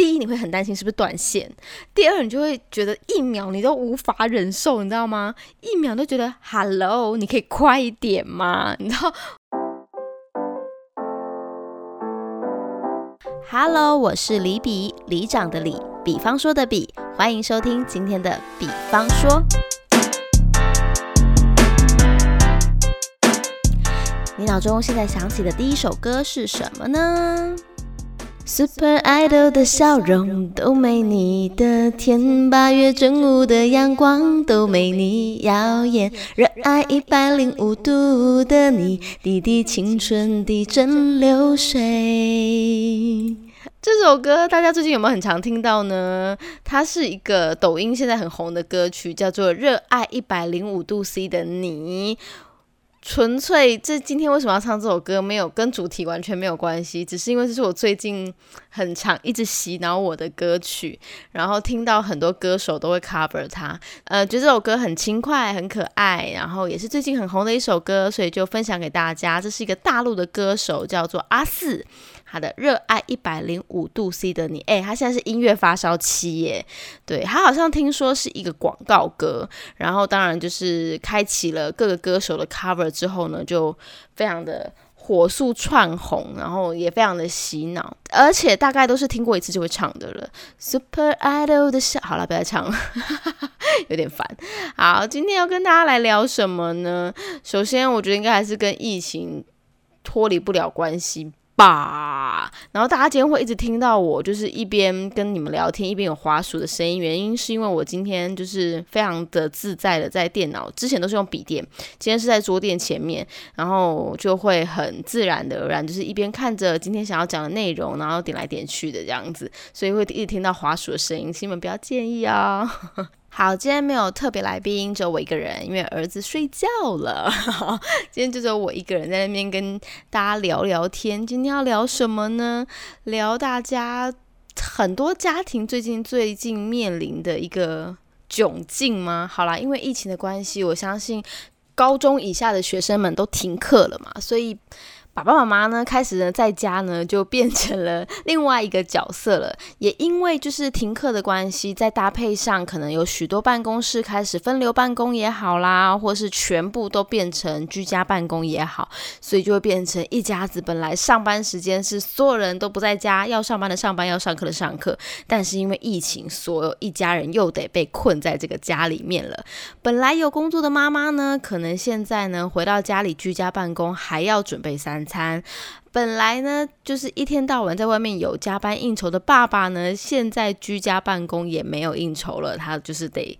第一你会很担心是不是断线，第二你就会觉得一秒你都无法忍受，你知道吗？一秒都觉得 Hello，你可以快一点吗？你知道？Hello，我是李比，李长的李，比方说的比，欢迎收听今天的比方说。你脑中现在想起的第一首歌是什么呢？Super Idol 的笑容都没你的甜，八月正午的阳光都没你耀眼，热爱一百零五度的你，滴滴青春的蒸馏水。这首歌大家最近有没有很常听到呢？它是一个抖音现在很红的歌曲，叫做《热爱一百零五度 C 的你》。纯粹，这今天为什么要唱这首歌？没有跟主题完全没有关系，只是因为这是我最近很常一直洗脑我的歌曲，然后听到很多歌手都会 cover 它，呃，觉得这首歌很轻快、很可爱，然后也是最近很红的一首歌，所以就分享给大家。这是一个大陆的歌手，叫做阿四。他的热爱一百零五度 C 的你，哎，他现在是音乐发烧期耶。对他好像听说是一个广告歌，然后当然就是开启了各个歌手的 cover 之后呢，就非常的火速窜红，然后也非常的洗脑，而且大概都是听过一次就会唱的了。Super Idol 的笑，好了，不要唱了，有点烦。好，今天要跟大家来聊什么呢？首先，我觉得应该还是跟疫情脱离不了关系。吧，然后大家今天会一直听到我就是一边跟你们聊天，一边有滑鼠的声音。原因是因为我今天就是非常的自在的在电脑，之前都是用笔电，今天是在桌垫前面，然后就会很自然的而然，就是一边看着今天想要讲的内容，然后点来点去的这样子，所以会一直听到滑鼠的声音，请你们不要介意啊。好，今天没有特别来宾，只有我一个人，因为儿子睡觉了。今天就只有我一个人在那边跟大家聊聊天。今天要聊什么呢？聊大家很多家庭最近最近面临的一个窘境吗？好啦，因为疫情的关系，我相信高中以下的学生们都停课了嘛，所以。爸爸妈妈呢，开始呢在家呢 就变成了另外一个角色了。也因为就是停课的关系，在搭配上可能有许多办公室开始分流办公也好啦，或是全部都变成居家办公也好，所以就会变成一家子本来上班时间是所有人都不在家，要上班的上班，要上课的上课，但是因为疫情，所有一家人又得被困在这个家里面了。本来有工作的妈妈呢，可能现在呢回到家里居家办公，还要准备三。餐本来呢，就是一天到晚在外面有加班应酬的爸爸呢，现在居家办公也没有应酬了，他就是得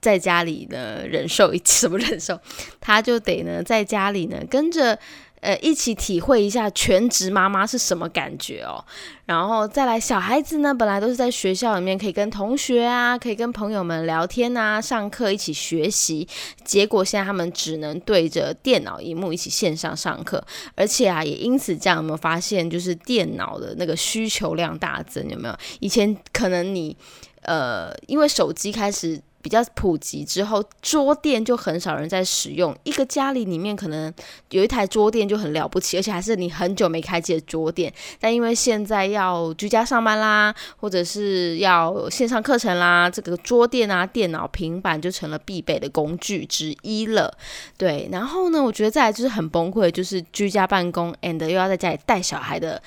在家里呢忍受一 什么忍受，他就得呢在家里呢跟着。呃，一起体会一下全职妈妈是什么感觉哦。然后再来，小孩子呢，本来都是在学校里面可以跟同学啊，可以跟朋友们聊天啊，上课一起学习。结果现在他们只能对着电脑荧幕一起线上上课，而且啊，也因此这样有没有发现，就是电脑的那个需求量大增？有没有？以前可能你呃，因为手机开始。比较普及之后，桌垫就很少人在使用。一个家里里面可能有一台桌垫就很了不起，而且还是你很久没开机的桌垫。但因为现在要居家上班啦，或者是要线上课程啦，这个桌垫啊、电脑、平板就成了必备的工具之一了。对，然后呢，我觉得再来就是很崩溃，就是居家办公，and 又要在家里带小孩的。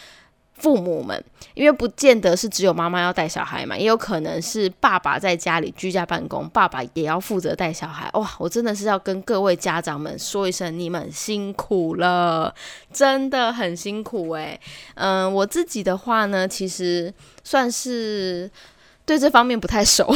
父母们，因为不见得是只有妈妈要带小孩嘛，也有可能是爸爸在家里居家办公，爸爸也要负责带小孩。哇，我真的是要跟各位家长们说一声，你们辛苦了，真的很辛苦诶。嗯，我自己的话呢，其实算是对这方面不太熟。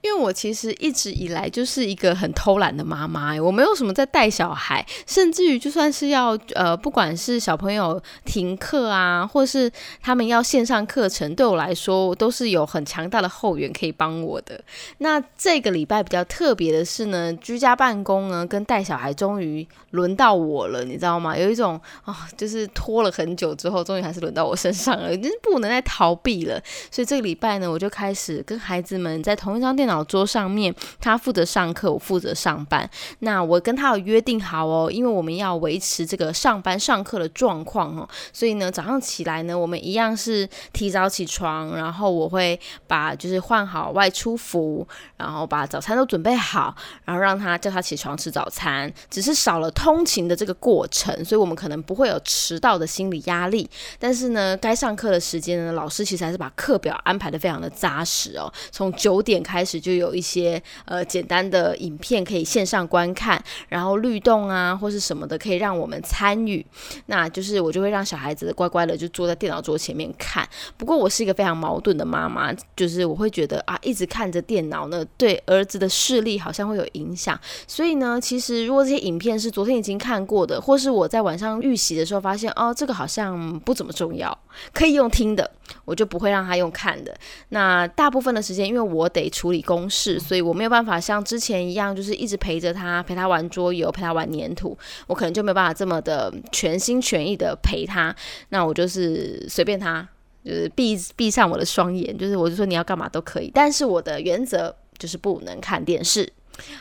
因为我其实一直以来就是一个很偷懒的妈妈，我没有什么在带小孩，甚至于就算是要呃，不管是小朋友停课啊，或是他们要线上课程，对我来说都是有很强大的后援可以帮我的。那这个礼拜比较特别的是呢，居家办公呢跟带小孩终于轮到我了，你知道吗？有一种啊，就是拖了很久之后，终于还是轮到我身上了，就是不能再逃避了。所以这个礼拜呢，我就开始跟孩子们在同一张电。脑桌上面，他负责上课，我负责上班。那我跟他有约定好哦，因为我们要维持这个上班上课的状况哦，所以呢，早上起来呢，我们一样是提早起床，然后我会把就是换好外出服，然后把早餐都准备好，然后让他叫他起床吃早餐，只是少了通勤的这个过程，所以我们可能不会有迟到的心理压力。但是呢，该上课的时间呢，老师其实还是把课表安排的非常的扎实哦，从九点开始就有一些呃简单的影片可以线上观看，然后律动啊或是什么的可以让我们参与。那就是我就会让小孩子乖乖的就坐在电脑桌前面看。不过我是一个非常矛盾的妈妈，就是我会觉得啊，一直看着电脑呢，对儿子的视力好像会有影响。所以呢，其实如果这些影片是昨天已经看过的，或是我在晚上预习的时候发现哦，这个好像不怎么重要，可以用听的，我就不会让他用看的。那大部分的时间，因为我得处理公事，所以我没有办法像之前一样，就是一直陪着他，陪他玩桌游，陪他玩粘土，我可能就没有办法这么的全心全意的陪他。那我就是随便他，就是闭闭上我的双眼，就是我就说你要干嘛都可以，但是我的原则就是不能看电视。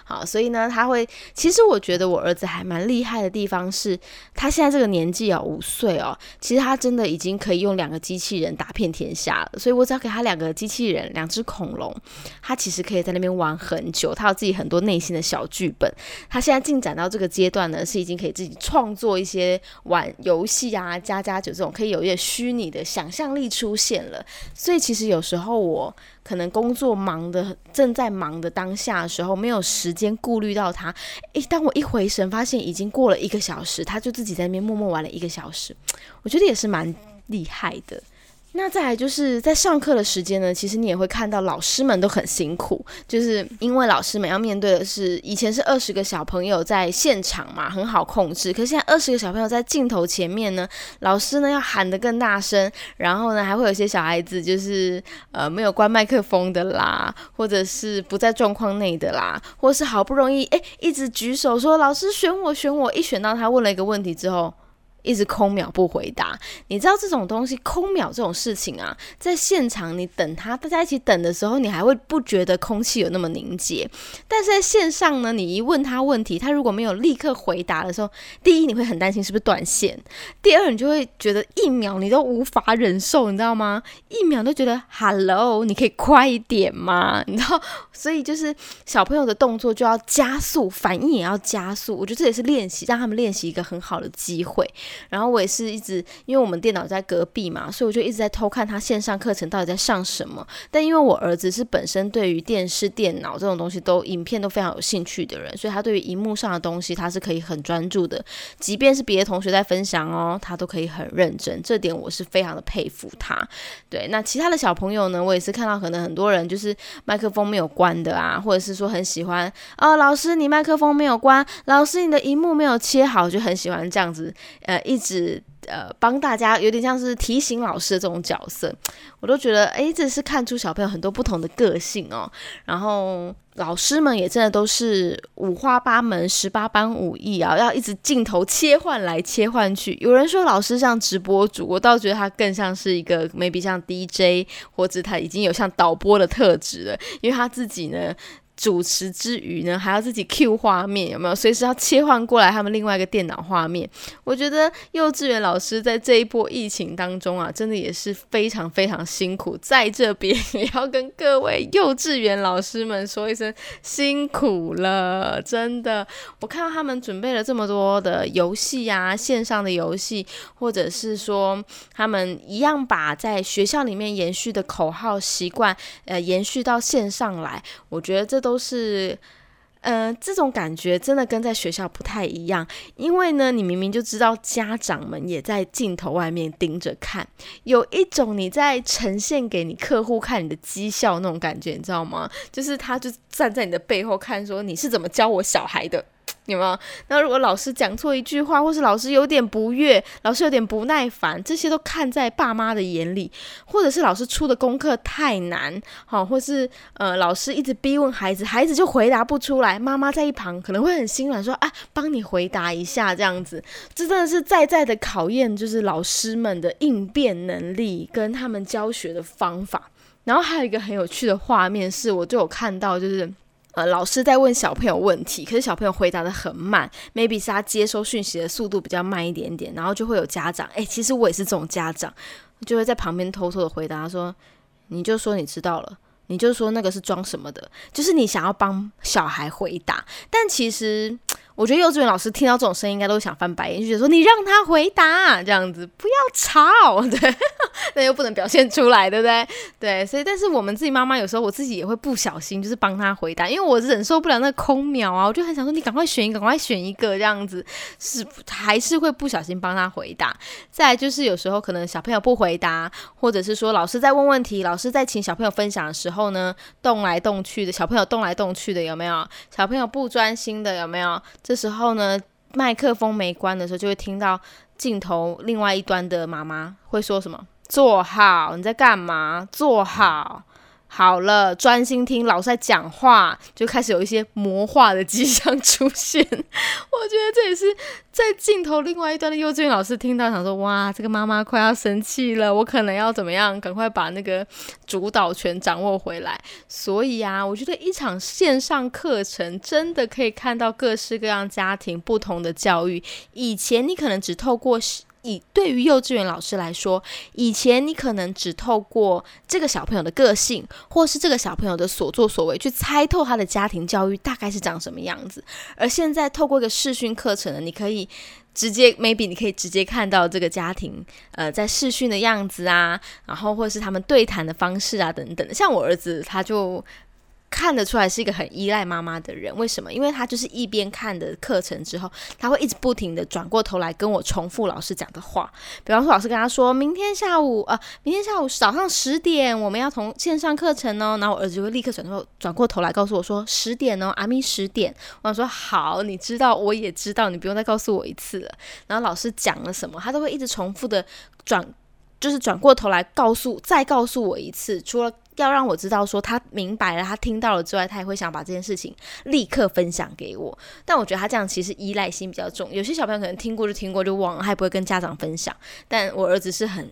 好，所以呢，他会。其实我觉得我儿子还蛮厉害的地方是，他现在这个年纪哦，五岁哦，其实他真的已经可以用两个机器人打遍天下了。所以我只要给他两个机器人，两只恐龙，他其实可以在那边玩很久。他有自己很多内心的小剧本。他现在进展到这个阶段呢，是已经可以自己创作一些玩游戏啊、加加酒这种，可以有一些虚拟的想象力出现了。所以其实有时候我。可能工作忙的正在忙的当下的时候，没有时间顾虑到他。诶，当我一回神，发现已经过了一个小时，他就自己在那边默默玩了一个小时，我觉得也是蛮厉害的。那再来就是在上课的时间呢，其实你也会看到老师们都很辛苦，就是因为老师们要面对的是以前是二十个小朋友在现场嘛，很好控制，可现在二十个小朋友在镜头前面呢，老师呢要喊得更大声，然后呢还会有些小孩子就是呃没有关麦克风的啦，或者是不在状况内的啦，或是好不容易诶一直举手说老师选我选我，一选到他问了一个问题之后。一直空秒不回答，你知道这种东西空秒这种事情啊，在现场你等他大家一起等的时候，你还会不觉得空气有那么凝结。但是在线上呢，你一问他问题，他如果没有立刻回答的时候，第一你会很担心是不是断线，第二你就会觉得一秒你都无法忍受，你知道吗？一秒都觉得 Hello，你可以快一点吗？你知道，所以就是小朋友的动作就要加速，反应也要加速。我觉得这也是练习，让他们练习一个很好的机会。然后我也是一直，因为我们电脑在隔壁嘛，所以我就一直在偷看他线上课程到底在上什么。但因为我儿子是本身对于电视、电脑这种东西都影片都非常有兴趣的人，所以他对于荧幕上的东西他是可以很专注的，即便是别的同学在分享哦，他都可以很认真。这点我是非常的佩服他。对，那其他的小朋友呢，我也是看到可能很多人就是麦克风没有关的啊，或者是说很喜欢哦，老师你麦克风没有关，老师你的荧幕没有切好，就很喜欢这样子，呃。一直呃帮大家，有点像是提醒老师的这种角色，我都觉得哎，这是看出小朋友很多不同的个性哦。然后老师们也真的都是五花八门、十八般武艺啊，要一直镜头切换来切换去。有人说老师像直播主，我倒觉得他更像是一个 maybe 像 DJ，或者他已经有像导播的特质了，因为他自己呢。主持之余呢，还要自己 Q 画面，有没有？随时要切换过来他们另外一个电脑画面。我觉得幼稚园老师在这一波疫情当中啊，真的也是非常非常辛苦。在这边也要跟各位幼稚园老师们说一声辛苦了，真的。我看到他们准备了这么多的游戏啊，线上的游戏，或者是说他们一样把在学校里面延续的口号习惯，呃，延续到线上来。我觉得这都。是，呃，这种感觉真的跟在学校不太一样，因为呢，你明明就知道家长们也在镜头外面盯着看，有一种你在呈现给你客户看你的绩效那种感觉，你知道吗？就是他就站在你的背后看，说你是怎么教我小孩的。有没有？那如果老师讲错一句话，或是老师有点不悦，老师有点不耐烦，这些都看在爸妈的眼里，或者是老师出的功课太难，好，或是呃老师一直逼问孩子，孩子就回答不出来，妈妈在一旁可能会很心软，说啊，帮你回答一下这样子，这真的是在在的考验，就是老师们的应变能力跟他们教学的方法。然后还有一个很有趣的画面是，我就有看到，就是。呃，老师在问小朋友问题，可是小朋友回答的很慢，maybe 是他接收讯息的速度比较慢一点点，然后就会有家长，哎，其实我也是这种家长，就会在旁边偷偷的回答说，你就说你知道了，你就说那个是装什么的，就是你想要帮小孩回答，但其实。我觉得幼稚园老师听到这种声音，应该都想翻白眼，就觉得说你让他回答这样子，不要吵，对，那又不能表现出来，对不对？对，所以但是我们自己妈妈有时候我自己也会不小心，就是帮他回答，因为我忍受不了那空秒啊，我就很想说你赶快选一个，赶快选一个这样子，是还是会不小心帮他回答。再就是有时候可能小朋友不回答，或者是说老师在问问题，老师在请小朋友分享的时候呢，动来动去的小朋友动来动去的有没有？小朋友不专心的有没有？这时候呢，麦克风没关的时候，就会听到镜头另外一端的妈妈会说什么：“坐好，你在干嘛？坐好。”好了，专心听老师在讲话，就开始有一些魔化的迹象出现。我觉得这也是在镜头另外一端的幼稚园老师听到，想说：哇，这个妈妈快要生气了，我可能要怎么样，赶快把那个主导权掌握回来。所以啊，我觉得一场线上课程真的可以看到各式各样家庭不同的教育。以前你可能只透过。以对于幼稚园老师来说，以前你可能只透过这个小朋友的个性，或是这个小朋友的所作所为，去猜透他的家庭教育大概是长什么样子。而现在透过一个视讯课程呢，你可以直接，maybe 你可以直接看到这个家庭，呃，在视讯的样子啊，然后或是他们对谈的方式啊，等等。像我儿子，他就。看得出来是一个很依赖妈妈的人，为什么？因为他就是一边看的课程之后，他会一直不停的转过头来跟我重复老师讲的话。比方说，老师跟他说明天下午，呃，明天下午早上十点我们要从线上课程哦，然后我儿子就会立刻转头转过头来告诉我说十点哦，阿咪十点。我想说好，你知道，我也知道，你不用再告诉我一次了。然后老师讲了什么，他都会一直重复的转，就是转过头来告诉，再告诉我一次，除了。要让我知道说他明白了，他听到了之外，他也会想把这件事情立刻分享给我。但我觉得他这样其实依赖心比较重，有些小朋友可能听过就听过就忘了，他也不会跟家长分享。但我儿子是很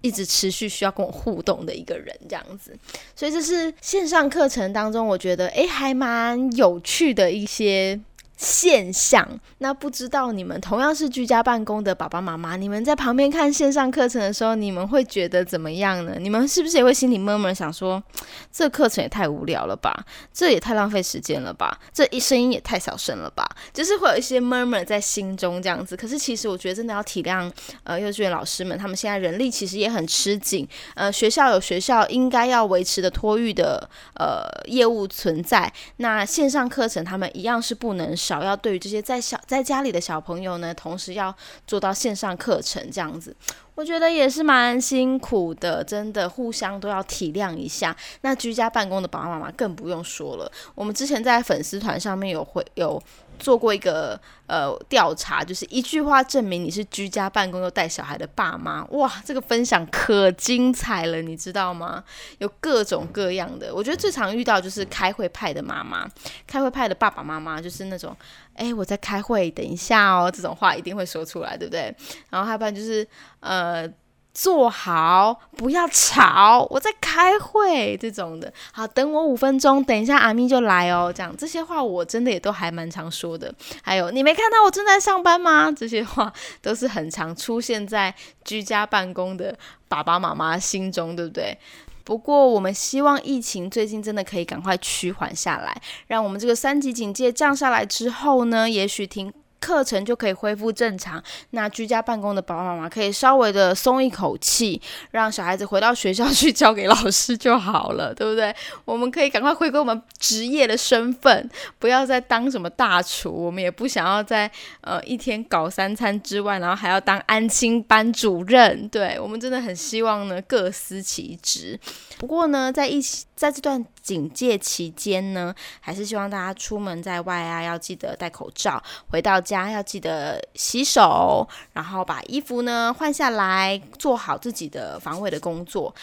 一直持续需要跟我互动的一个人，这样子。所以这是线上课程当中，我觉得诶还蛮有趣的一些。现象，那不知道你们同样是居家办公的爸爸妈妈，你们在旁边看线上课程的时候，你们会觉得怎么样呢？你们是不是也会心里闷闷想说，这课程也太无聊了吧，这也太浪费时间了吧，这一声音也太小声了吧，就是会有一些 murmur 在心中这样子。可是其实我觉得真的要体谅，呃，幼稚园老师们，他们现在人力其实也很吃紧，呃，学校有学校应该要维持的托育的呃业务存在，那线上课程他们一样是不能少。少要对于这些在小在家里的小朋友呢，同时要做到线上课程这样子，我觉得也是蛮辛苦的，真的互相都要体谅一下。那居家办公的爸爸妈妈更不用说了，我们之前在粉丝团上面有会有。做过一个呃调查，就是一句话证明你是居家办公又带小孩的爸妈，哇，这个分享可精彩了，你知道吗？有各种各样的，我觉得最常遇到就是开会派的妈妈，开会派的爸爸妈妈，就是那种，哎，我在开会，等一下哦，这种话一定会说出来，对不对？然后还有不然就是呃。坐好，不要吵，我在开会这种的。好，等我五分钟，等一下阿咪就来哦。这样这些话我真的也都还蛮常说的。还有，你没看到我正在上班吗？这些话都是很常出现在居家办公的爸爸妈妈心中，对不对？不过我们希望疫情最近真的可以赶快趋缓下来，让我们这个三级警戒降下来之后呢，也许停。课程就可以恢复正常，那居家办公的爸爸妈妈可以稍微的松一口气，让小孩子回到学校去交给老师就好了，对不对？我们可以赶快回归我们职业的身份，不要再当什么大厨，我们也不想要在呃一天搞三餐之外，然后还要当安亲班主任。对我们真的很希望呢各司其职。不过呢，在一起在这段警戒期间呢，还是希望大家出门在外啊，要记得戴口罩；回到家要记得洗手，然后把衣服呢换下来，做好自己的防卫的工作。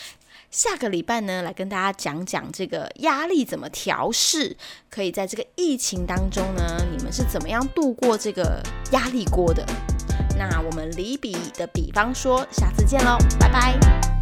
下个礼拜呢，来跟大家讲讲这个压力怎么调试，可以在这个疫情当中呢，你们是怎么样度过这个压力锅的？那我们离比的比方说，下次见喽，拜拜。